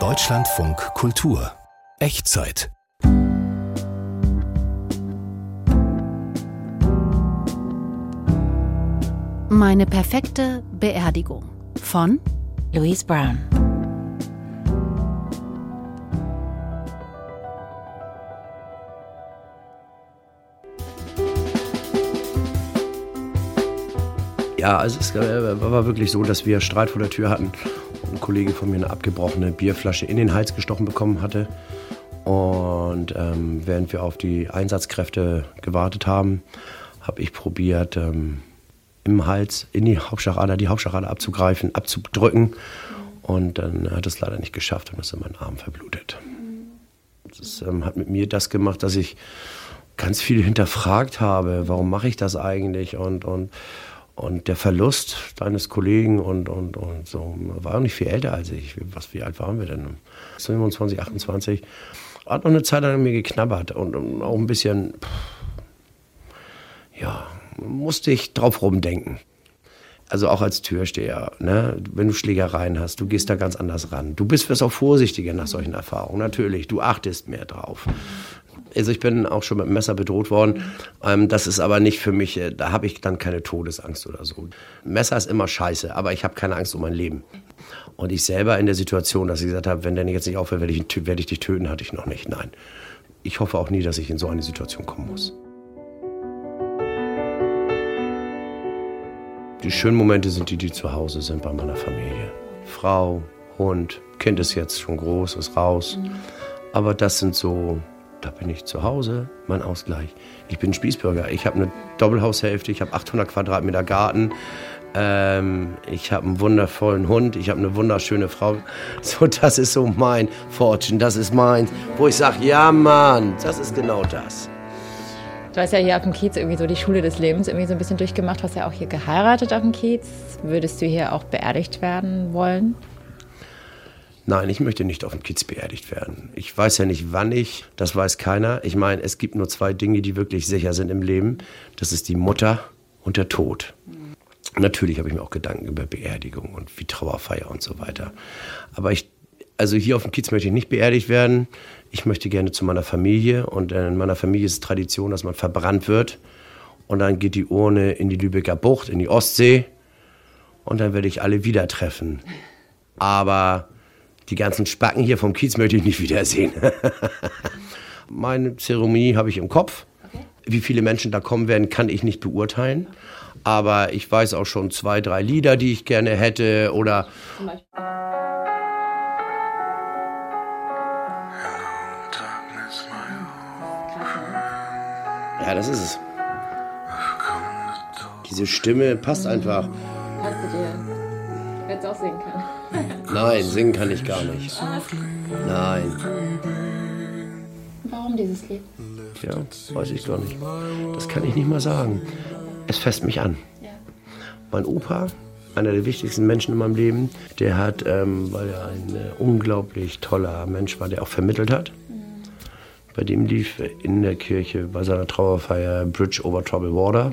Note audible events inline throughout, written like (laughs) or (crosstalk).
Deutschlandfunk Kultur. Echtzeit. Meine perfekte Beerdigung. Von Louise Brown. Ja, also es äh, war wirklich so, dass wir Streit vor der Tür hatten und ein Kollege von mir eine abgebrochene Bierflasche in den Hals gestochen bekommen hatte. Und ähm, während wir auf die Einsatzkräfte gewartet haben, habe ich probiert, ähm, im Hals in die Hauptschlagader, die Hauptschlagader abzugreifen, abzudrücken. Und dann hat es leider nicht geschafft und ist in meinen Arm verblutet. Das ähm, hat mit mir das gemacht, dass ich ganz viel hinterfragt habe, warum mache ich das eigentlich und, und, und der Verlust deines Kollegen und, und, und so, war nicht viel älter als ich. Was, wie alt waren wir denn? 27, 28. Hat noch eine Zeit lang an mir geknabbert und, und auch ein bisschen, ja, musste ich drauf rumdenken. Also auch als Türsteher, ne? wenn du Schlägereien hast, du gehst da ganz anders ran. Du bist wirst auch vorsichtiger nach solchen Erfahrungen, natürlich. Du achtest mehr drauf. Also ich bin auch schon mit dem Messer bedroht worden. Ähm, das ist aber nicht für mich, äh, da habe ich dann keine Todesangst oder so. Messer ist immer scheiße, aber ich habe keine Angst um mein Leben. Und ich selber in der Situation, dass ich gesagt habe, wenn der jetzt nicht aufhört, werde ich, werde ich dich töten, hatte ich noch nicht. Nein. Ich hoffe auch nie, dass ich in so eine Situation kommen muss. Die schönen Momente sind die, die zu Hause sind bei meiner Familie. Frau, Hund, Kind ist jetzt schon groß, ist raus. Aber das sind so, da bin ich zu Hause, mein Ausgleich. Ich bin Spießbürger. Ich habe eine Doppelhaushälfte, ich habe 800 Quadratmeter Garten. Ähm, ich habe einen wundervollen Hund, ich habe eine wunderschöne Frau. (laughs) So, das ist so mein Fortune, das ist meins. Wo ich sage, ja Mann, das ist genau das. Du hast ja hier auf dem Kiez irgendwie so die Schule des Lebens irgendwie so ein bisschen durchgemacht. Du hast ja auch hier geheiratet auf dem Kiez. Würdest du hier auch beerdigt werden wollen? Nein, ich möchte nicht auf dem Kiez beerdigt werden. Ich weiß ja nicht, wann ich, das weiß keiner. Ich meine, es gibt nur zwei Dinge, die wirklich sicher sind im Leben. Das ist die Mutter und der Tod. Natürlich habe ich mir auch Gedanken über Beerdigung und wie Trauerfeier und so weiter. Aber ich, also hier auf dem Kiez möchte ich nicht beerdigt werden ich möchte gerne zu meiner Familie und in meiner Familie ist es Tradition, dass man verbrannt wird und dann geht die Urne in die Lübecker Bucht, in die Ostsee und dann werde ich alle wieder treffen. Aber die ganzen Spacken hier vom Kiez möchte ich nicht wiedersehen. (laughs) Meine Zeremonie habe ich im Kopf. Wie viele Menschen da kommen werden, kann ich nicht beurteilen. Aber ich weiß auch schon zwei, drei Lieder, die ich gerne hätte oder. Ja, das ist es. Diese Stimme passt einfach. Kannst du dir. Hättest auch singen können. (laughs) Nein, singen kann ich gar nicht. Nein. Warum dieses Lied? Ja, weiß ich gar nicht. Das kann ich nicht mal sagen. Es fässt mich an. Mein Opa, einer der wichtigsten Menschen in meinem Leben, der hat, ähm, weil er ein äh, unglaublich toller Mensch war, der auch vermittelt hat, bei dem lief in der Kirche bei seiner Trauerfeier Bridge over Troubled Water.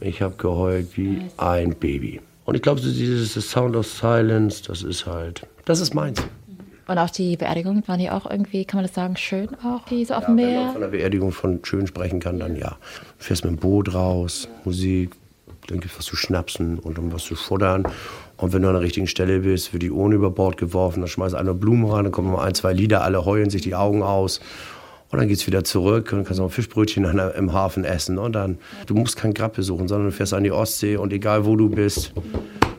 Ich habe geheult wie ein Baby. Und ich glaube, so dieses Sound of Silence, das ist halt, das ist meins. Und auch die Beerdigung, waren die auch irgendwie, kann man das sagen, schön auch, die so auf dem ja, Meer? Wenn man von der Beerdigung von schön sprechen kann, dann ja. Du fährst mit dem Boot raus, Musik, dann gibt es was zu schnapsen und um was zu futtern. Und wenn du an der richtigen Stelle bist, wird die Urne über Bord geworfen, dann schmeißt einer Blumen rein, dann kommen mal ein, zwei Lieder, alle heulen sich die Augen aus. Und dann geht es wieder zurück und kannst noch ein Fischbrötchen im Hafen essen. Und dann, du musst kein Grab besuchen, sondern du fährst an die Ostsee und egal wo du bist,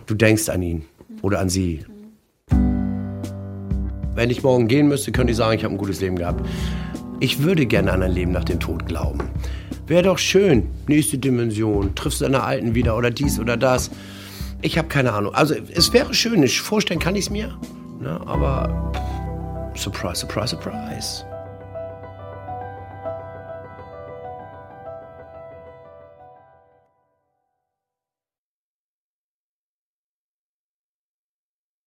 du denkst an ihn oder an sie. Wenn ich morgen gehen müsste, könnte ich sagen, ich habe ein gutes Leben gehabt. Ich würde gerne an ein Leben nach dem Tod glauben. Wäre doch schön, nächste Dimension, triffst deine Alten wieder oder dies oder das. Ich habe keine Ahnung. Also es wäre schön, vorstellen kann ich es mir. Ne? Aber surprise, surprise, surprise.